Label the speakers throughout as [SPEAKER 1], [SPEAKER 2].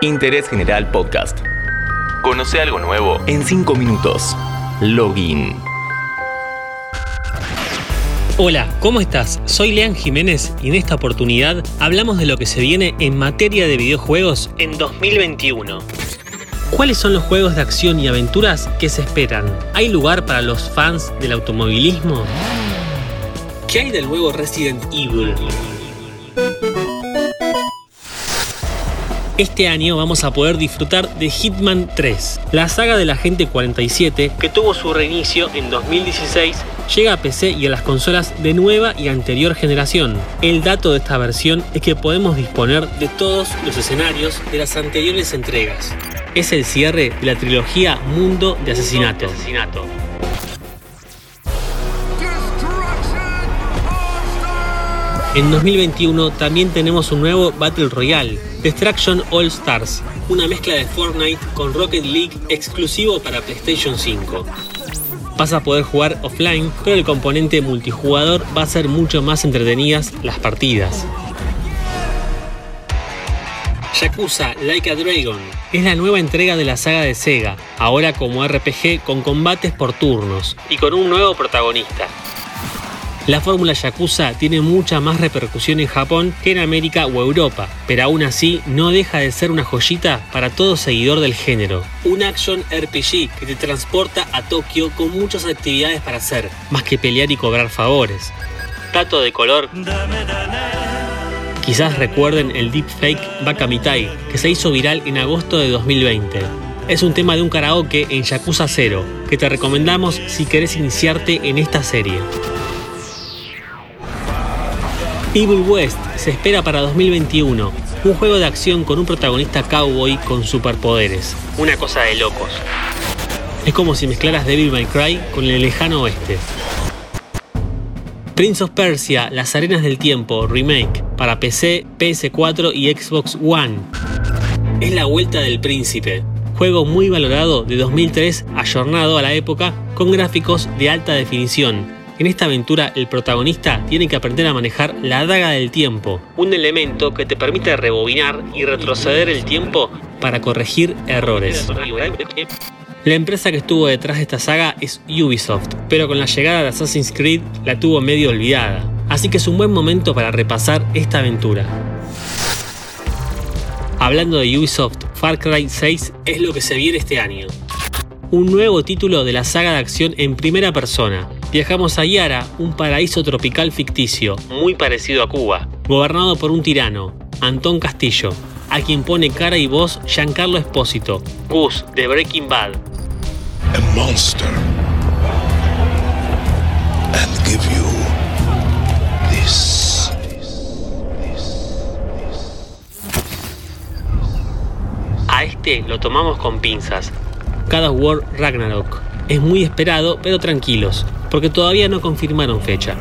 [SPEAKER 1] Interés General Podcast. Conoce algo nuevo en 5 minutos. Login.
[SPEAKER 2] Hola, ¿cómo estás? Soy Lean Jiménez y en esta oportunidad hablamos de lo que se viene en materia de videojuegos en 2021. ¿Cuáles son los juegos de acción y aventuras que se esperan? ¿Hay lugar para los fans del automovilismo? ¿Qué hay del nuevo Resident Evil? Este año vamos a poder disfrutar de Hitman 3. La saga del Agente 47, que tuvo su reinicio en 2016, llega a PC y a las consolas de nueva y anterior generación. El dato de esta versión es que podemos disponer de todos los escenarios de las anteriores entregas. Es el cierre de la trilogía Mundo de Asesinato. En 2021 también tenemos un nuevo Battle Royale, Destruction All Stars, una mezcla de Fortnite con Rocket League exclusivo para PlayStation 5. Vas a poder jugar offline, pero el componente multijugador va a ser mucho más entretenidas las partidas. Yakuza Like a Dragon es la nueva entrega de la saga de Sega, ahora como RPG con combates por turnos y con un nuevo protagonista. La fórmula Yakuza tiene mucha más repercusión en Japón que en América o Europa, pero aún así no deja de ser una joyita para todo seguidor del género. Un action RPG que te transporta a Tokio con muchas actividades para hacer, más que pelear y cobrar favores. Dato de color. Quizás recuerden el deepfake Bakamitai, que se hizo viral en agosto de 2020. Es un tema de un karaoke en Yakuza 0, que te recomendamos si querés iniciarte en esta serie. Evil West se espera para 2021, un juego de acción con un protagonista cowboy con superpoderes. Una cosa de locos. Es como si mezclaras Devil May Cry con el lejano oeste. Prince of Persia, Las Arenas del Tiempo, Remake, para PC, PS4 y Xbox One. Es la vuelta del príncipe, juego muy valorado de 2003, ayornado a la época, con gráficos de alta definición, en esta aventura el protagonista tiene que aprender a manejar la daga del tiempo, un elemento que te permite rebobinar y retroceder el tiempo para corregir errores. La empresa que estuvo detrás de esta saga es Ubisoft, pero con la llegada de Assassin's Creed la tuvo medio olvidada, así que es un buen momento para repasar esta aventura. Hablando de Ubisoft, Far Cry 6 es lo que se viene este año. Un nuevo título de la saga de acción en primera persona, Viajamos a Yara, un paraíso tropical ficticio, muy parecido a Cuba, gobernado por un tirano, Antón Castillo, a quien pone cara y voz Giancarlo Espósito, Gus de Breaking Bad. A monster. And give you this. A este lo tomamos con pinzas. Cada War Ragnarok. Es muy esperado, pero tranquilos porque todavía no confirmaron fecha.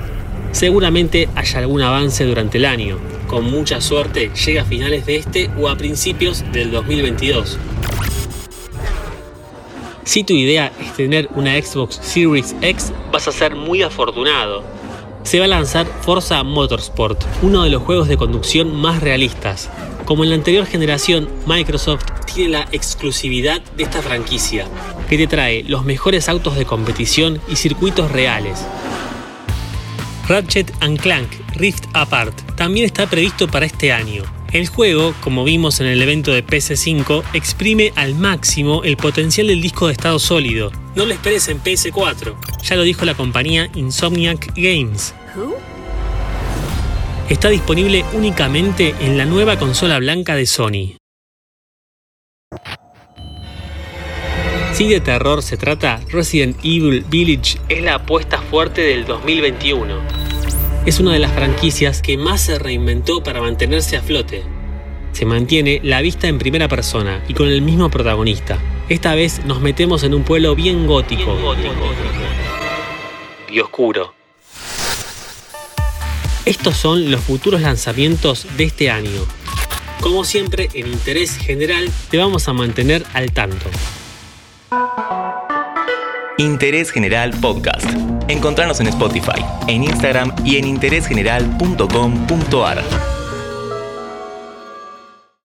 [SPEAKER 2] Seguramente haya algún avance durante el año. Con mucha suerte llega a finales de este o a principios del 2022. Si tu idea es tener una Xbox Series X, vas a ser muy afortunado. Se va a lanzar Forza Motorsport, uno de los juegos de conducción más realistas. Como en la anterior generación, Microsoft tiene la exclusividad de esta franquicia, que te trae los mejores autos de competición y circuitos reales. Ratchet Clank Rift Apart también está previsto para este año. El juego, como vimos en el evento de PS5, exprime al máximo el potencial del disco de estado sólido. No lo esperes en PS4, ya lo dijo la compañía Insomniac Games. Está disponible únicamente en la nueva consola blanca de Sony. Si de terror se trata, Resident Evil Village es la apuesta fuerte del 2021. Es una de las franquicias que más se reinventó para mantenerse a flote. Se mantiene la vista en primera persona y con el mismo protagonista. Esta vez nos metemos en un pueblo bien gótico, y oscuro. Estos son los futuros lanzamientos de este año. Como siempre, en Interés General te vamos a mantener al tanto.
[SPEAKER 1] Interés General Podcast. Encontrarnos en Spotify, en Instagram y en interésgeneral.com.ar.